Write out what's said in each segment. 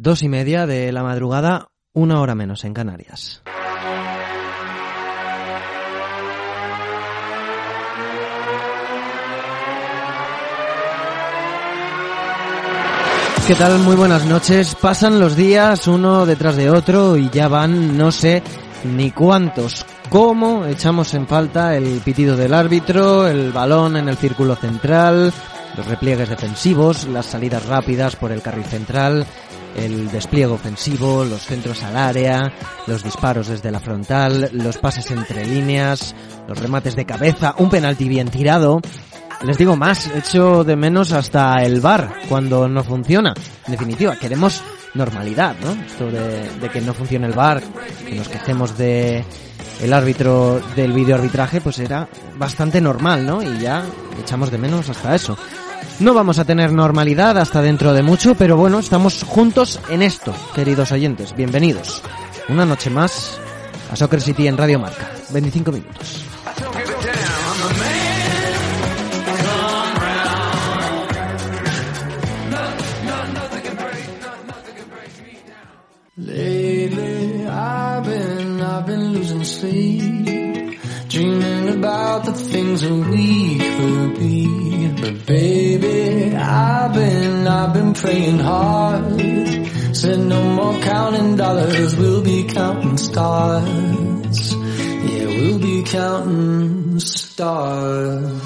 Dos y media de la madrugada, una hora menos en Canarias. ¿Qué tal? Muy buenas noches. Pasan los días uno detrás de otro y ya van no sé ni cuántos. ¿Cómo echamos en falta el pitido del árbitro, el balón en el círculo central, los repliegues defensivos, las salidas rápidas por el carril central, el despliegue ofensivo, los centros al área, los disparos desde la frontal, los pases entre líneas, los remates de cabeza, un penalti bien tirado. Les digo más, echo de menos hasta el bar cuando no funciona. En definitiva, queremos normalidad, ¿no? Esto de, que no funcione el bar, que nos quejemos de el árbitro del videoarbitraje, pues era bastante normal, ¿no? Y ya echamos de menos hasta eso. No vamos a tener normalidad hasta dentro de mucho, pero bueno, estamos juntos en esto, queridos oyentes. Bienvenidos. Una noche más a Soccer City en Radio Marca. 25 minutos. I've hard. Said no more counting dollars, we'll be counting stars. Yeah, we'll be counting stars.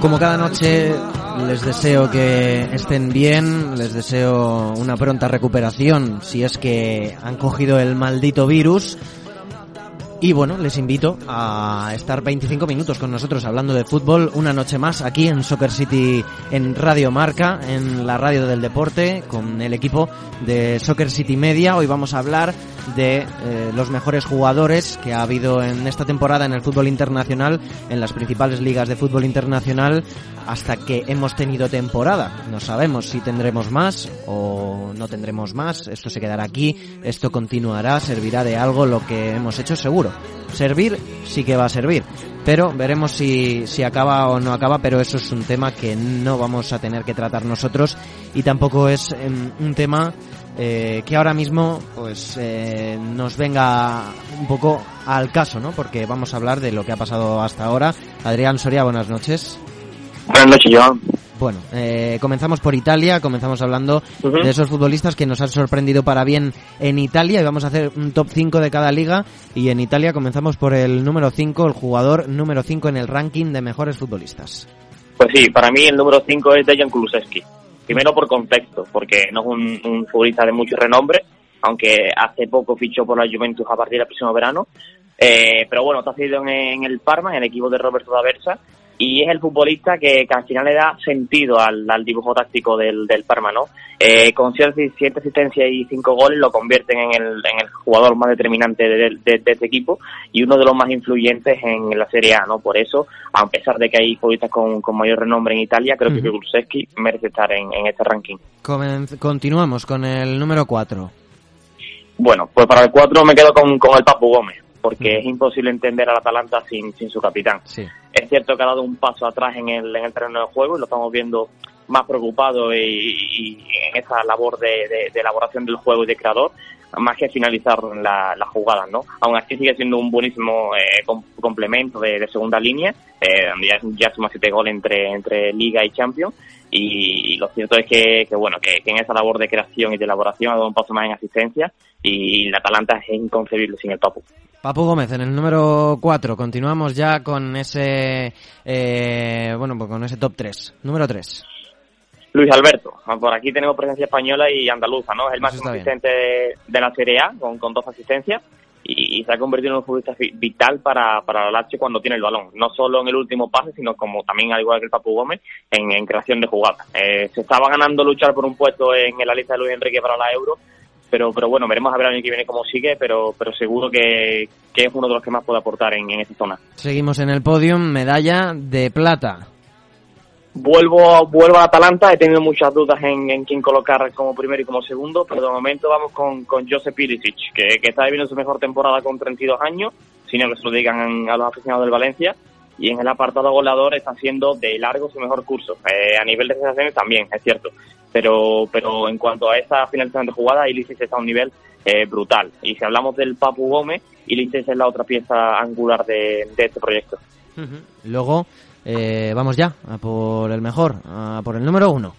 Como cada noche les deseo que estén bien, les deseo una pronta recuperación si es que han cogido el maldito virus. Y bueno, les invito a estar 25 minutos con nosotros hablando de fútbol una noche más aquí en Soccer City en Radio Marca, en la radio del deporte, con el equipo de Soccer City Media. Hoy vamos a hablar de eh, los mejores jugadores que ha habido en esta temporada en el fútbol internacional, en las principales ligas de fútbol internacional, hasta que hemos tenido temporada. No sabemos si tendremos más o no tendremos más. Esto se quedará aquí, esto continuará, servirá de algo lo que hemos hecho seguro. Servir sí que va a servir, pero veremos si, si acaba o no acaba, pero eso es un tema que no vamos a tener que tratar nosotros y tampoco es em, un tema eh, que ahora mismo pues eh, nos venga un poco al caso, ¿no? Porque vamos a hablar de lo que ha pasado hasta ahora. Adrián Soria, buenas noches. Buenas noches, Joan. Bueno, eh, comenzamos por Italia, comenzamos hablando Ujú. de esos futbolistas que nos han sorprendido para bien en Italia y vamos a hacer un top 5 de cada liga y en Italia comenzamos por el número 5, el jugador número 5 en el ranking de mejores futbolistas. Pues sí, para mí el número 5 es Dejan Kulusevski. Primero por contexto, porque no es un, futbolista de mucho renombre, aunque hace poco fichó por la Juventus a partir del próximo verano. Eh, pero bueno, está cedido en, en el Parma, en el equipo de Roberto D'Aversa, y es el futbolista que, que al final le da sentido al, al dibujo táctico del, del Parma, ¿no? Eh, con 7 asistencias y 5 goles lo convierten en el, en el jugador más determinante de, de- de este equipo y uno de los más influyentes en la Serie A, ¿no? Por eso, a pesar de que hay futbolistas con, con mayor renombre en Italia, creo que. Kulusevski merece estar en, en este ranking. Continuamos con el número 4. Bueno, pues para el 4 me quedo con, con el Papu Gómez, porque es imposible entender al Atalanta sin, sin su capitán. Sí. Es cierto que ha dado un paso atrás en el, en el terreno de juego y lo estamos viendo más preocupado y, y en esa labor de, de- de elaboración del juego y de creador, más que finalizar la- las jugadas, ¿no? Aún así sigue siendo un buenísimo eh, com- complemento de, de segunda línea, eh, donde ya, ya suma siete goles entre, entre Liga y Champions, y, y lo cierto es que, que bueno, que, que en esa labor de creación y de elaboración ha dado un paso más en asistencia, y la Atalanta es inconcebible sin el Papu. Papu Gómez en el número 4. Continuamos ya con ese eh, bueno, pues con ese top 3. Número 3. Luis Alberto. Por aquí tenemos presencia española y andaluza, ¿no? Es el máximo asistente de, la Serie A, con, con dos asistencias, y, se ha convertido en un futbolista vital para, para la Lazio cuando tiene el balón. No solo en el último pase, sino como también, al igual que el Papu Gómez, en, creación de jugadas. Eh, se estaba ganando luchar por un puesto en, la lista de Luis Enrique para la Euro, pero pero bueno, veremos a ver el año que viene cómo sigue, pero pero seguro que, es uno de los que más puede aportar en, en esa zona. Seguimos en el podio, medalla de plata. Vuelvo, vuelvo a Atalanta, he tenido muchas dudas en, en quién colocar como primero y como segundo, pero de momento vamos con, con Josep Piricic, que, que está viviendo su mejor temporada con 32 años, sino que se lo digan a los aficionados del Valencia, y en el apartado goleador está haciendo de largo su mejor curso. Eh, a nivel de sensaciones también, es cierto, pero pero en cuanto a esa finalización de jugada, Ilicic está a un nivel eh, brutal. Y si hablamos del Papu Gómez, Ilicic es la otra pieza angular de, de este proyecto. Luego, eh, vamos ya, a por el mejor, a por el número uno.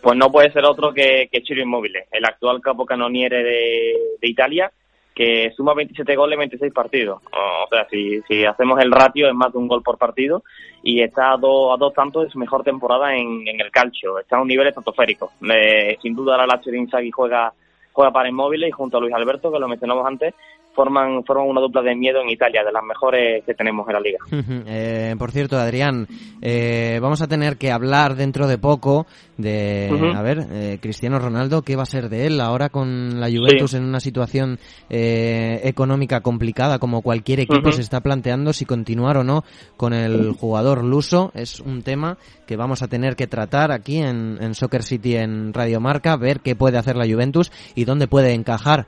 Pues no puede ser otro que, que Chiro Immobile, el actual capocannoniere de, de Italia, que suma 27 goles en 26 partidos. O sea, si, si hacemos el ratio es más de un gol por partido y está a dos, a dos tantos de su mejor temporada en, en el calcio. Está a un nivel estratosférico. Eh, sin duda la Lazio de Inzaghi juega juega para Inmóviles y junto a Luis Alberto, que lo mencionamos antes, forman, forman una dupla de miedo en Italia, de las mejores que tenemos en la liga. Eh, por cierto, Adrián, eh, vamos a tener que hablar dentro de poco de, a ver, eh, Cristiano Ronaldo, ¿qué va a ser de él ahora con la Juventus en una situación económica complicada como cualquier equipo se está planteando si continuar o no con el jugador luso? Es un tema que vamos a tener que tratar aquí en, en Soccer City en Radio Marca, ver qué puede hacer la Juventus y dónde puede encajar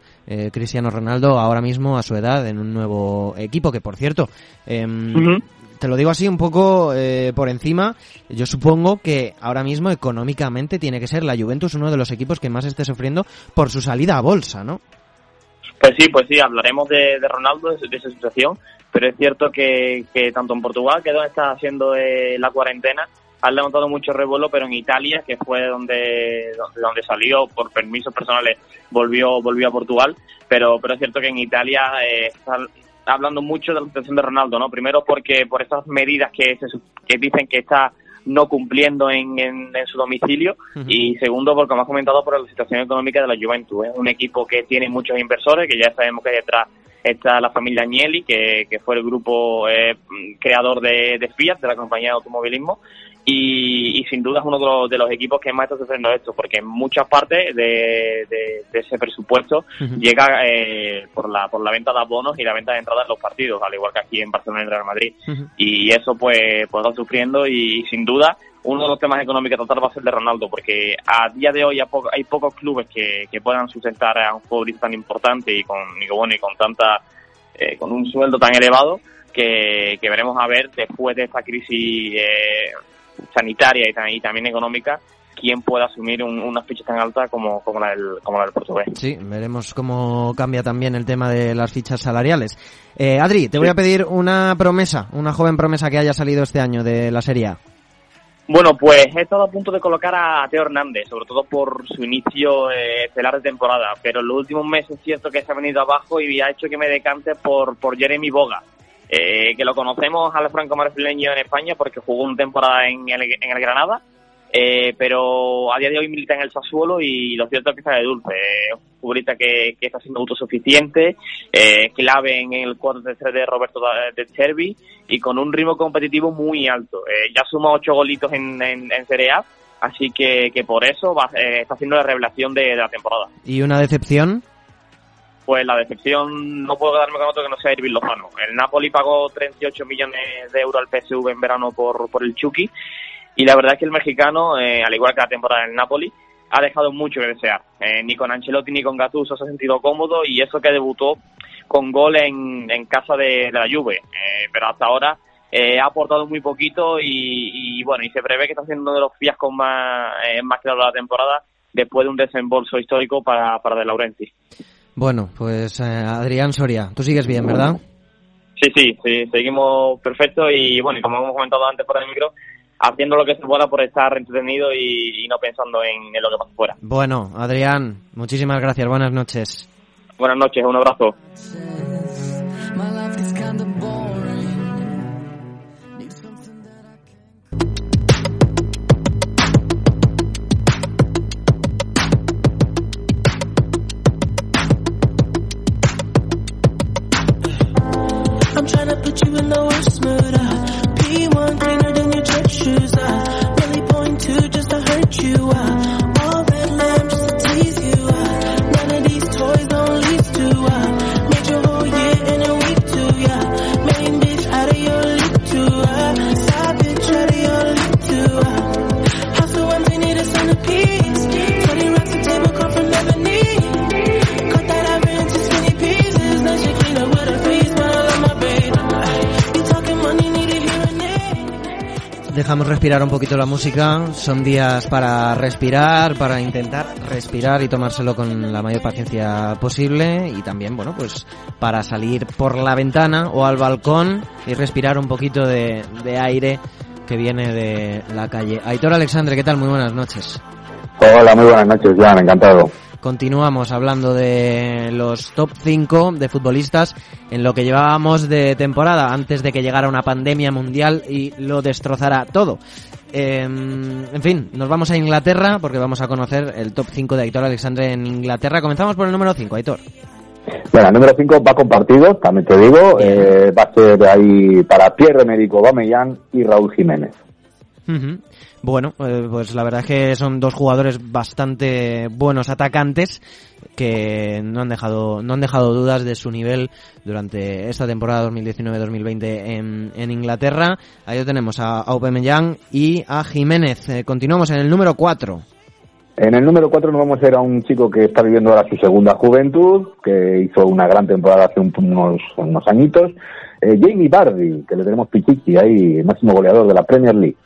Cristiano Ronaldo ahora mismo a su edad en un nuevo equipo, que por cierto, em, te lo digo así un poco eh, por encima, yo supongo que ahora mismo económicamente tiene que ser la Juventus uno de los equipos que más esté sufriendo por su salida a bolsa, ¿no? Pues sí, pues sí, hablaremos de, Ronaldo, de, esa situación, pero es cierto que, tanto en Portugal, que es donde está haciendo eh, la cuarentena, han levantado mucho revuelo, pero en Italia, que fue donde, donde salió por permisos personales, volvió, volvió a Portugal, pero, pero es cierto que en Italia eh, están hablando mucho de la situación de Ronaldo, ¿no? Primero porque por esas medidas que, se, que dicen que está no cumpliendo en, en, su domicilio. Y segundo porque como has comentado por la situación económica de la Juventus es un equipo que tiene muchos inversores que ya sabemos que detrás está la familia Agnelli que, que fue el grupo eh, creador de, de Fiat de la compañía de automovilismo y, sin duda es uno de los, de los, equipos que más está sufriendo esto, porque en muchas partes de, ese presupuesto llega eh, por la por la venta de abonos y la venta de entradas en los partidos, al igual que aquí en Barcelona y en Real Madrid. Y eso pues, pues está sufriendo y sin duda uno de los temas económicos a tratar va a ser de Ronaldo, porque a día de hoy hay pocos clubes que, que puedan sustentar a un futbolista tan importante y con, y, bueno, y con tanta eh, con un sueldo tan elevado que, que veremos a ver después de esta crisis eh, sanitaria y, también económica quién puede asumir una ficha tan alta como, como, la del, como la del portugués. Sí, veremos cómo cambia también el tema de las fichas salariales. Eh, Adri, te voy a pedir una promesa, una joven promesa que haya salido este año de la Serie A. Bueno, pues he estado a punto de colocar a Teo Hernández, sobre todo por su inicio eh, estelar de temporada, pero en los últimos meses es cierto que se ha venido abajo y ha hecho que me decante por, por Jeremy Boga, eh, que lo conocemos al franco marfileño en España porque jugó una temporada en el, en el Granada, eh, pero a día de hoy milita en el Sassuolo y lo cierto es que está de dulce. Es un futbolista que, está siendo autosuficiente, eh, clave en el 4-3 de Roberto de Cervi y con un ritmo competitivo muy alto. Eh, ya suma ocho golitos en, en, Serie A, así que, que por eso va, eh, está haciendo la revelación de la temporada. ¿Y una decepción? pues la decepción no puedo darme con otro que no sea Irving Lozano. El Napoli pagó 38 millones de euros al PSV en verano por, por el Chucky y la verdad es que el mexicano, eh, al igual que la temporada del Napoli, ha dejado mucho que desear. Eh, ni con Ancelotti ni con Gattuso se ha sentido cómodo y eso que debutó con gol en, en casa de, la Juve. Eh, pero hasta ahora ha aportado muy poquito y, bueno, y se prevé que está siendo uno de los fiascos más, más claros de la temporada después de un desembolso histórico para, para De Laurenti. Bueno, pues eh, Adrián Soria, tú sigues bien, ¿verdad? Sí, sí, sí, seguimos perfecto y bueno, como hemos comentado antes por el micro, haciendo lo que se pueda por estar entretenido y, no pensando en, lo que pasa fuera. Bueno, Adrián, muchísimas gracias, buenas noches. Buenas noches, un abrazo. Respirar un poquito la música. Son días para respirar, para intentar respirar y tomárselo con la mayor paciencia posible. Y también, bueno, pues para salir por la ventana o al balcón y respirar un poquito de, de aire que viene de la calle. Aitor Alexandre, ¿qué tal? Muy buenas noches. Hola, muy buenas noches, Joan, encantado. Continuamos hablando de los top 5 de futbolistas en lo que llevábamos de temporada antes de que llegara una pandemia mundial y lo destrozara todo. Eh, en fin, nos vamos a Inglaterra porque vamos a conocer el top 5 de Aitor Alexandre en Inglaterra. Comenzamos por el número 5, Aitor. Bueno, el número 5 va compartido, también te digo, eh, va a ser ahí para Pierre Médico Bamellán y Raúl Jiménez. Bueno, eh, pues la verdad es que son dos jugadores bastante buenos atacantes que no han dejado no han dejado dudas de su nivel durante esta temporada 2019-2020 en, en Inglaterra. Ahí tenemos a Aubameyang y a Jiménez. Eh, continuamos en el número 4. En el número 4 nos vamos a ir a un chico que está viviendo ahora su segunda juventud, que hizo una gran temporada hace un- unos, unos añitos, eh, Jamie Vardy, que le tenemos pichichi ahí, máximo goleador de la Premier League.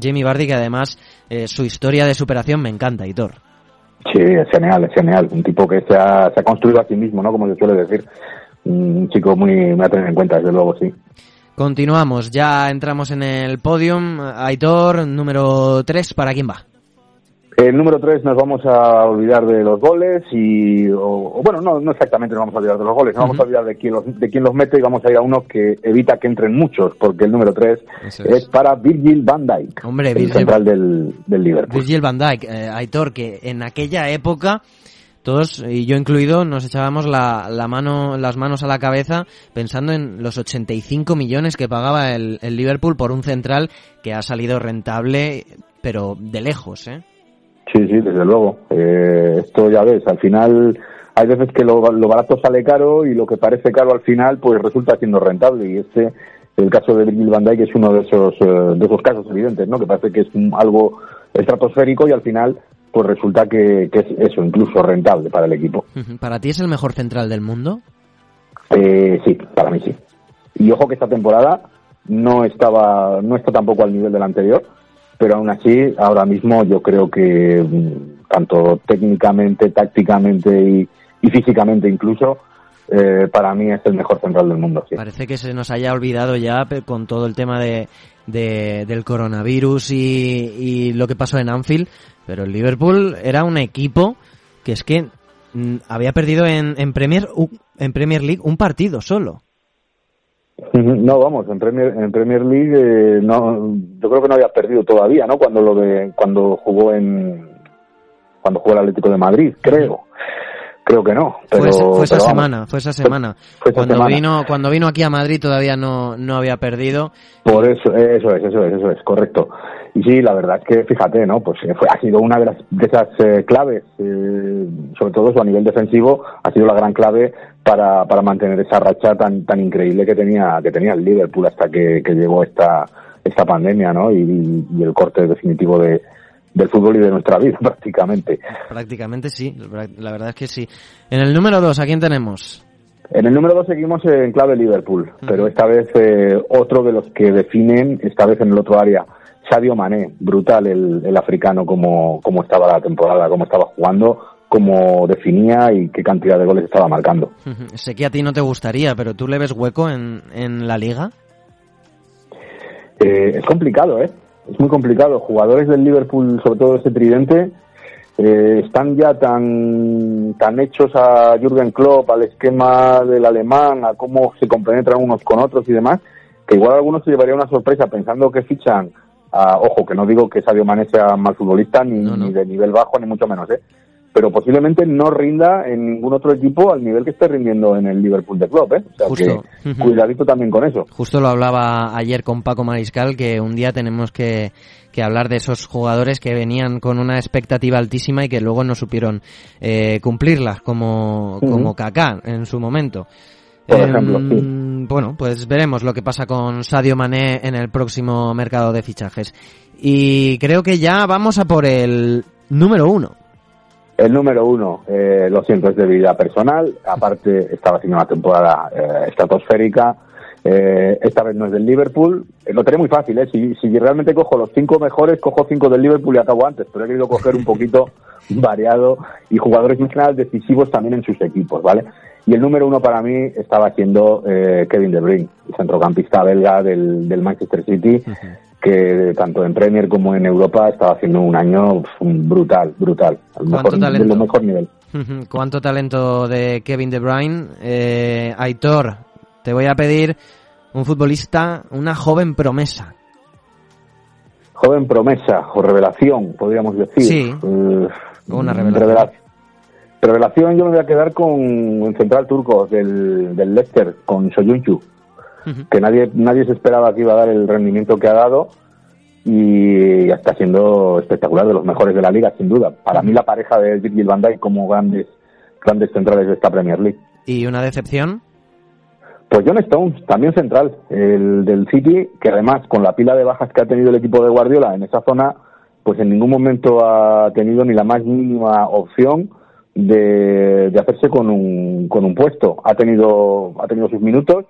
Jamie Vardy que además eh, su historia de superación me encanta, Aitor. Sí, es genial, es genial. Un tipo que se ha, se ha construido a sí mismo, ¿no? Como se suele decir. Un chico muy, muy a tener en cuenta, desde luego, sí. Continuamos, ya entramos en el podium. Aitor, número 3, ¿para quién va? El número 3 nos vamos a olvidar de los goles y, o, o bueno, no, no exactamente nos vamos a olvidar de los goles, nos vamos a olvidar de quién, los, de quién los mete y vamos a ir a uno que evita que entren muchos, porque el número 3 Eso es. es. para Virgil van Dijk, Hombre, el Virgil- central del, del Liverpool. Virgil van Dijk, eh, Aitor, que en aquella época todos, y yo incluido, nos echábamos la, la mano, las manos a la cabeza pensando en los 85 millones que pagaba el, el Liverpool por un central que ha salido rentable, pero de lejos, ¿eh? Sí, sí, desde luego. Eh, esto ya ves, al final hay veces que lo, lo barato sale caro y lo que parece caro al final pues resulta siendo rentable y este el caso de Virgil van Dijk es uno de esos eh, de esos casos evidentes, ¿no? Que parece que es un- algo estratosférico y al final pues resulta que, que es eso, incluso rentable para el equipo. ¿Para ti es el mejor central del mundo? Eh, sí, para mí sí. Y ojo que esta temporada no estaba, no está tampoco al nivel del anterior, pero aún así, ahora mismo yo creo que mm, tanto técnicamente, tácticamente y, y físicamente incluso, eh, para mí es el mejor central del mundo. Sí. Parece que se nos haya olvidado ya con todo el tema de, de- del coronavirus y, y lo que pasó en Anfield, pero el Liverpool era un equipo que es que mm, había perdido en, en Premier en Premier League un partido solo. No, vamos, en Premier, en Premier League eh, no, yo creo que no había perdido todavía, ¿no? Cuando lo de, cuando jugó en, cuando jugó el Atlético de Madrid, creo. Creo que no. Pero, fue, esa pero semana, fue esa semana. fue cuando semana. vino cuando vino aquí a Madrid todavía no, no había perdido. Por eso, eso es, eso es, eso es, correcto. Y sí, la verdad es que fíjate, ¿no? Pues eh, fue, ha sido una de, las, de esas eh, claves, eh, sobre todo eso a nivel defensivo, ha sido la gran clave para, para mantener esa racha tan, tan increíble que tenía, que tenía el Liverpool hasta que, que llegó esta, esta pandemia, ¿no? Y, y el corte definitivo de, del fútbol y de nuestra vida, prácticamente. Prácticamente sí, la verdad es que sí. En el número 2, ¿a quién tenemos? En el número dos seguimos en clave Liverpool, pero esta vez eh, otro de los que definen, esta vez en el otro área, Sadio Mané, brutal el, el africano como, como estaba la temporada, cómo estaba jugando, cómo definía y qué cantidad de goles estaba marcando. sé que a ti no te gustaría, pero ¿tú le ves hueco en, en la liga? Eh, es complicado, ¿eh? Es muy complicado. Jugadores del Liverpool, sobre todo ese tridente, eh, están ya tan, tan hechos a Jürgen Klopp, al esquema del alemán, a cómo se compenetran unos con otros y demás, que igual algunos se llevaría una sorpresa pensando que fichan a, ojo, que no digo que Sadio Mané sea mal futbolista, ni, No, no. ni de nivel bajo, ni mucho menos, ¿eh? Pero posiblemente no rinda en ningún otro equipo al nivel que esté rindiendo en el Liverpool de Club, ¿eh? O sea Justo. que cuidadito también con eso. Justo lo hablaba ayer con Paco Mariscal, que un día tenemos que, que hablar de esos jugadores que venían con una expectativa altísima y que luego no supieron eh, cumplirla, como, como Kaká en su momento. Por Em, ejemplo, sí. Bueno, pues veremos lo que pasa con Sadio Mané en el próximo mercado de fichajes. Y creo que ya vamos a por el número uno. El número uno, eh, lo siento, es de vida personal. Aparte, estaba haciendo una temporada eh, estratosférica. Eh, esta vez no es del Liverpool. Eh, lo tenía muy fácil, ¿eh? Si, si realmente cojo los cinco mejores, cojo cinco del Liverpool y acabo antes. Pero he querido coger un poquito variado y jugadores general decisivos también en sus equipos, ¿vale? Y el número uno para mí estaba siendo eh, Kevin De Bruyne, el centrocampista belga del, del Manchester City, que tanto en Premier como en Europa estaba haciendo un año brutal, brutal, al ¿Cuánto mejor, de talento? lo mejor nivel. Cuánto talento de Kevin De Bruyne. Eh, Aitor, te voy a pedir un futbolista, una joven promesa. Joven promesa o revelación, podríamos decir. Sí, Eh, una revelación. revela- Revelación yo me voy a quedar con un central turco del, del Leicester, con Soyuncu, Que nadie nadie se esperaba que iba a dar el rendimiento que ha dado y está siendo espectacular, de los mejores de la liga, sin duda. Para mí la pareja de Virgil van Dijk como grandes grandes centrales de esta Premier League. ¿Y una decepción? Pues John Stones, también central, el del City, que además con la pila de bajas que ha tenido el equipo de Guardiola en esa zona, pues en ningún momento ha tenido ni la más mínima opción de, de hacerse con un, con un puesto. Ha tenido, ha tenido sus minutos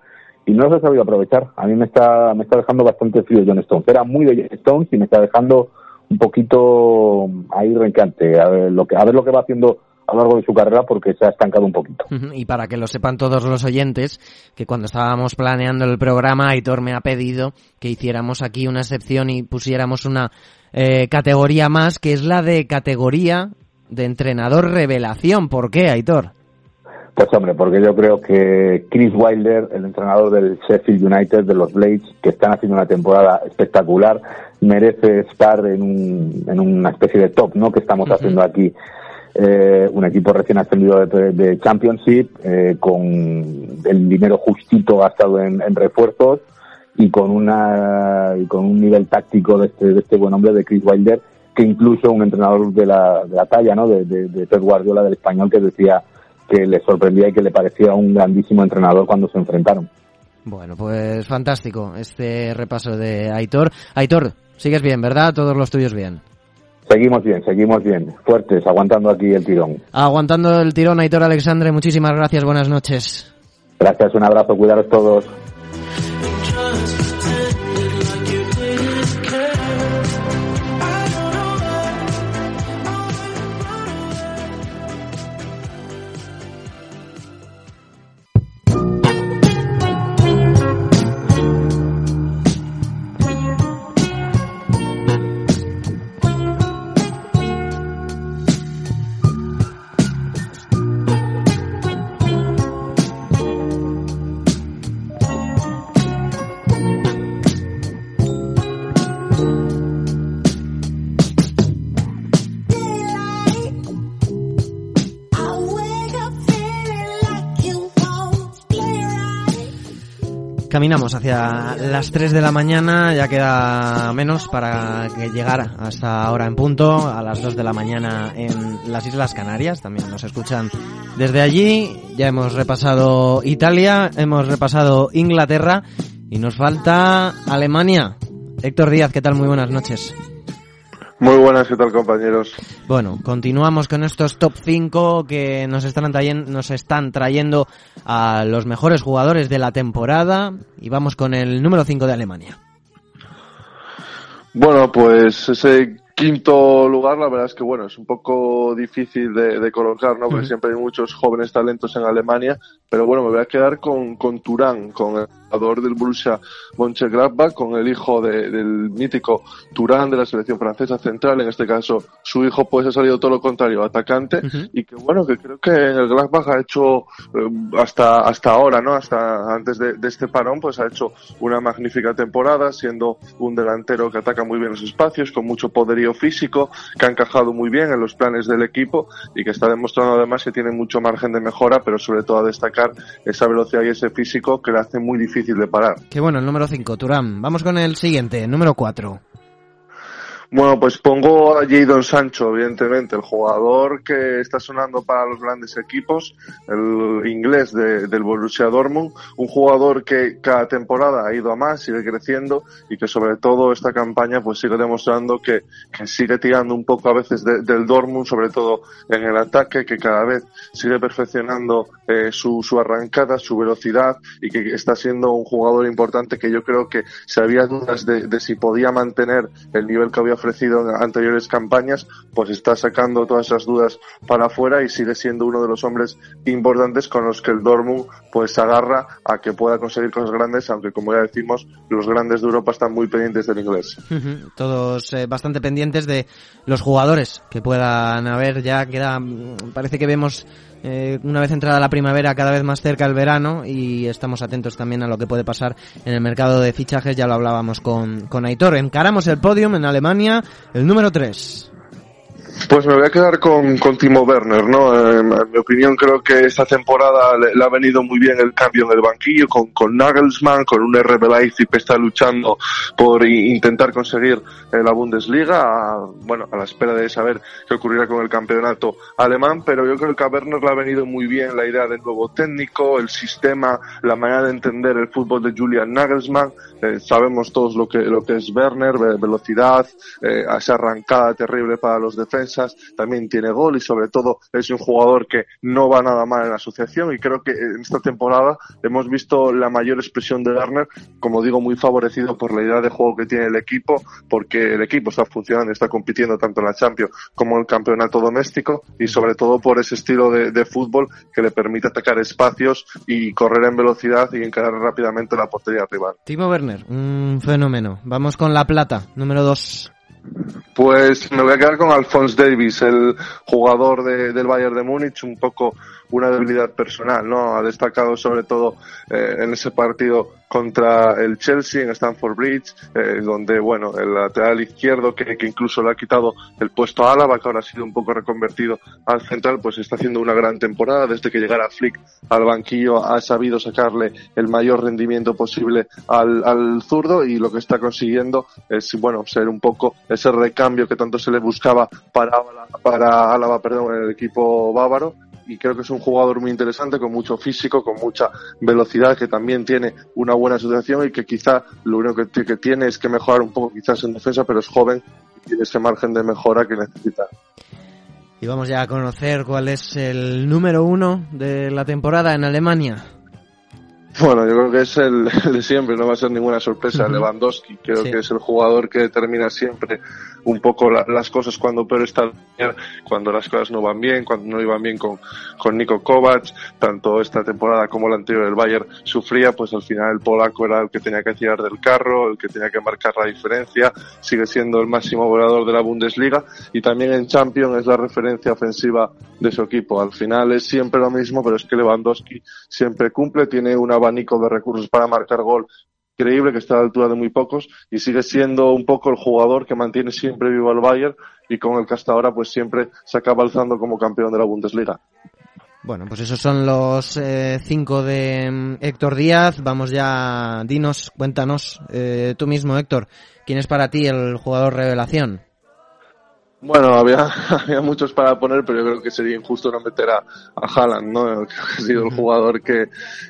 y no los ha sabido aprovechar. A mí me está, me está dejando bastante frío John Stones. Era muy de Stones y me está dejando un poquito ahí rencante. A ver lo que, a ver lo que va haciendo a lo largo de su carrera porque se ha estancado un poquito. Y para que lo sepan todos los oyentes, que cuando estábamos planeando el programa, Aitor me ha pedido que hiciéramos aquí una excepción y pusiéramos una eh, categoría más, que es la de categoría de entrenador revelación. ¿Por qué, Aitor? Pues hombre, porque yo creo que Chris Wilder, el entrenador del Sheffield United, de los Blades, que están haciendo una temporada espectacular, merece estar en, un, en una especie de top, ¿no? Que estamos haciendo aquí. Eh, un equipo recién ascendido de, de Championship, eh, con el dinero justito gastado en, en refuerzos y con una y con un nivel táctico de este, de este buen hombre de Chris Wilder que incluso un entrenador de la, de la talla ¿no? de, de, de Pep Guardiola del español que decía que le sorprendía y que le parecía un grandísimo entrenador cuando se enfrentaron. Bueno, pues fantástico este repaso de Aitor. Aitor, sigues bien, ¿verdad? Todos los tuyos bien. Seguimos bien, seguimos bien, fuertes, aguantando aquí el tirón. Aguantando el tirón, Aitor Alexandre, muchísimas gracias, buenas noches. Gracias, un abrazo, cuidaros todos. Caminamos hacia las 3 de la mañana, ya queda menos para que llegar hasta ahora en punto, a las 2 de la mañana en las Islas Canarias, también nos escuchan desde allí, ya hemos repasado Italia, hemos repasado Inglaterra y nos falta Alemania. Héctor Díaz, ¿qué tal? Muy buenas noches. Muy buenas, ¿qué tal compañeros? Bueno, continuamos con estos top 5 que nos están, trayendo, nos están trayendo a los mejores jugadores de la temporada y vamos con el número 5 de Alemania. Bueno, pues ese quinto lugar, la verdad es que bueno, es un poco difícil de, de colocar, ¿no? Porque siempre hay muchos jóvenes talentos en Alemania, pero bueno, me voy a quedar con, con Turán, con el jugador del Borussia Mönchengladbach con el hijo del mítico Turán de la selección francesa central, en este caso su hijo pues ha salido todo lo contrario, atacante y que bueno, que creo que el Gladbach ha hecho eh, hasta hasta ahora, ¿no? Hasta antes de, este parón pues ha hecho una magnífica temporada siendo un delantero que ataca muy bien los espacios, con mucho poderío físico, que ha encajado muy bien en los planes del equipo y que está demostrando además que tiene mucho margen de mejora, pero sobre todo a destacar esa velocidad y ese físico que le hace muy difícil de parar. Qué bueno, el número 5, Turán. Vamos con el siguiente, número 4. Bueno, pues pongo a Jadon Sancho, evidentemente, el jugador que está sonando para los grandes equipos, el inglés del Borussia Dortmund, un jugador que cada temporada ha ido a más, sigue creciendo y que sobre todo esta campaña pues sigue demostrando que, sigue tirando un poco a veces del Dortmund, sobre todo en el ataque, que cada vez sigue perfeccionando eh, su, su arrancada, su velocidad y que está siendo un jugador importante que yo creo que si había dudas de si podía mantener el nivel que había ofrecido en anteriores campañas, pues está sacando todas esas dudas para afuera y sigue siendo uno de los hombres importantes con los que el Dortmund pues agarra a que pueda conseguir cosas grandes, aunque como ya decimos, los grandes de Europa están muy pendientes del inglés. Todos eh, bastante pendientes de los jugadores que puedan haber, ya queda, mm, parece que vemos eh, una vez entrada la primavera cada vez más cerca el verano y estamos atentos también a lo que puede pasar en el mercado de fichajes, ya lo hablábamos con, con Aitor. Encaramos el podium en Alemania, el número 3. Pues me voy a quedar con, con Timo Werner, ¿no? Eh, en, mi opinión creo que esta temporada le, ha venido muy bien el cambio en el banquillo con, con Nagelsmann, con un RB Leipzig que está luchando por intentar conseguir eh, la Bundesliga, bueno, a la espera de saber qué ocurrirá con el campeonato alemán, pero yo creo que a Werner le ha venido muy bien la idea del nuevo técnico, el sistema, la manera de entender el fútbol de Julian Nagelsmann, eh, sabemos todos lo que, lo que es Werner, velocidad, esa arrancada terrible para los defensas, también tiene gol y sobre todo es un jugador que no va nada mal en la asociación y creo que en esta temporada hemos visto la mayor expresión de Garner, como digo, muy favorecido por la idea de juego que tiene el equipo, porque el equipo está funcionando, está compitiendo tanto en la Champions como en el campeonato doméstico y sobre todo por ese estilo de, de fútbol que le permite atacar espacios y correr en velocidad y encarar rápidamente la portería rival. Timo Werner, un fenómeno. Vamos con la plata, número 2. Pues me voy a quedar con Alphonse Davis, el jugador de, del Bayern de Múnich, un poco una debilidad personal, ¿no? Ha destacado sobre todo eh, en ese partido contra el Chelsea en Stamford Bridge, eh, donde, bueno, el lateral izquierdo, que, que, incluso le ha quitado el puesto a Álava, que ahora ha sido un poco reconvertido al central, pues está haciendo una gran temporada. Desde que llegara Flick al banquillo ha sabido sacarle el mayor rendimiento posible al, al zurdo y lo que está consiguiendo es, bueno, ser un poco ese recambio que tanto se le buscaba para, para Álava, perdón, en el equipo bávaro y creo que es un jugador muy interesante, con mucho físico, con mucha velocidad, que también tiene una buena asociación y que quizá lo único que, que tiene es que mejorar un poco quizás en defensa, pero es joven y tiene ese margen de mejora que necesita. Y vamos ya a conocer cuál es el número uno de la temporada en Alemania. Bueno, yo creo que es el, de siempre, no va a ser ninguna sorpresa. Lewandowski, creo que es el jugador que determina siempre un poco las cosas cuando pero está cuando las cosas no van bien, cuando no iban bien con, con Nico Kovac, tanto esta temporada como la anterior el Bayern sufría, pues al final el polaco era el que tenía que tirar del carro, el que tenía que marcar la diferencia, sigue siendo el máximo volador de la Bundesliga y también en Champions es la referencia ofensiva de su equipo. Al final es siempre lo mismo, pero es que Lewandowski siempre cumple, tiene una abanico de recursos para marcar gol increíble, que está a la altura de muy pocos y sigue siendo un poco el jugador que mantiene siempre vivo al Bayern y con el que hasta ahora pues siempre se acaba alzando como campeón de la Bundesliga. Bueno, pues esos son los eh, cinco de mm, Héctor Díaz. Vamos ya, dinos, cuéntanos eh, tú mismo, Héctor, ¿quién es para ti el jugador revelación? Bueno, había, había muchos para poner, pero yo creo que sería injusto no meter a, a Haaland, ¿no? Que ha sido el jugador que,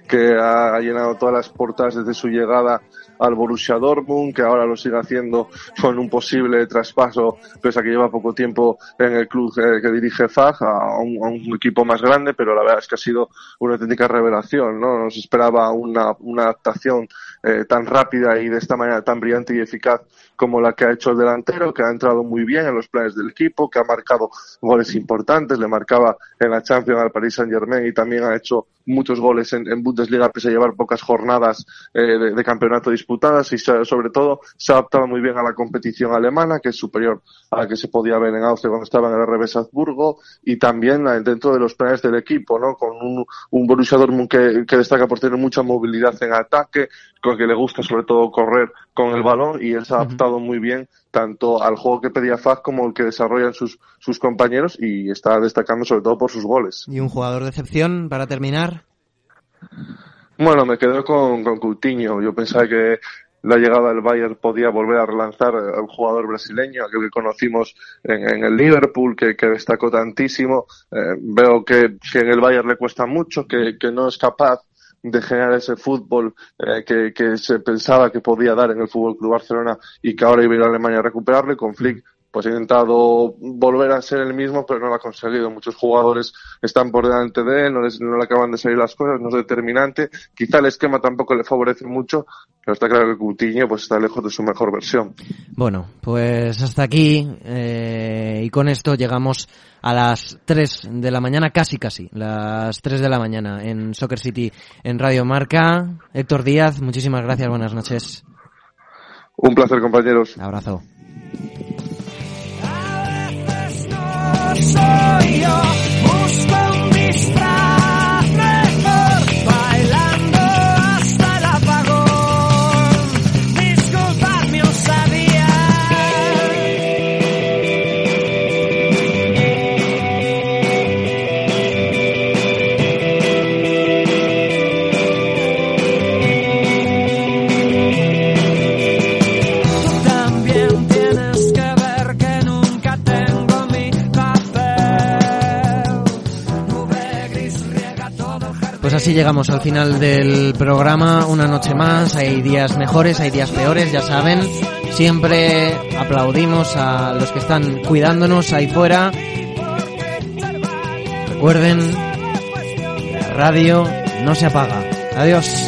que ha llenado todas las portadas desde su llegada al Borussia Dortmund, que ahora lo sigue haciendo con un posible traspaso, pese a que lleva poco tiempo en el club eh, que dirige Fag, a un, a un, equipo más grande, pero la verdad es que ha sido una auténtica revelación, ¿no? Nos esperaba una, una adaptación eh, tan rápida y de esta manera tan brillante y eficaz como la que ha hecho el delantero, que ha entrado muy bien en los planes del equipo, que ha marcado goles importantes, le marcaba en la Champions al Paris Saint Germain y también ha hecho muchos goles en, en Bundesliga pese a llevar pocas jornadas eh, de, de, campeonato disputadas y sobre todo se ha adaptado muy bien a la competición alemana que es superior a la que se podía ver en Austria cuando estaba en el RB Salzburgo y también dentro de los planes del equipo, ¿no? Con un, un Borussia Dortmund que, que destaca por tener mucha movilidad en ataque, con que le gusta sobre todo correr con el balón y él se ha adaptado muy bien tanto al juego que pedía Faz como el que desarrollan sus, sus compañeros y está destacando sobre todo por sus goles. ¿Y un jugador de excepción para terminar? Bueno, me quedo con, con Coutinho. Yo pensaba que la llegada del Bayern podía volver a relanzar al jugador brasileño, aquel que conocimos en, en el Liverpool, que, que destacó tantísimo. Eh, veo que, que en el Bayern le cuesta mucho, que, que no es capaz de generar ese fútbol eh, que, que, se pensaba que podía dar en el Fútbol Club Barcelona y que ahora iba a ir a Alemania a recuperarle. Con Flick pues ha intentado volver a ser el mismo, pero no lo ha conseguido. Muchos jugadores están por delante de él, no, les, no le acaban de salir las cosas, no es determinante. Quizá el esquema tampoco le favorece mucho, pero está claro que Coutinho pues está lejos de su mejor versión. Bueno, pues hasta aquí eh, y con esto llegamos a las 3 de la mañana, casi casi, las 3 de la mañana en Soccer City en Radio Marca. Héctor Díaz, muchísimas gracias, buenas noches. Un placer, compañeros. Abrazo. soy yo, busco un disfraz así llegamos al final del programa, una noche más, hay días mejores, hay días peores, ya saben. Siempre aplaudimos a los que están cuidándonos ahí fuera. Recuerden, la radio no se apaga. Adiós.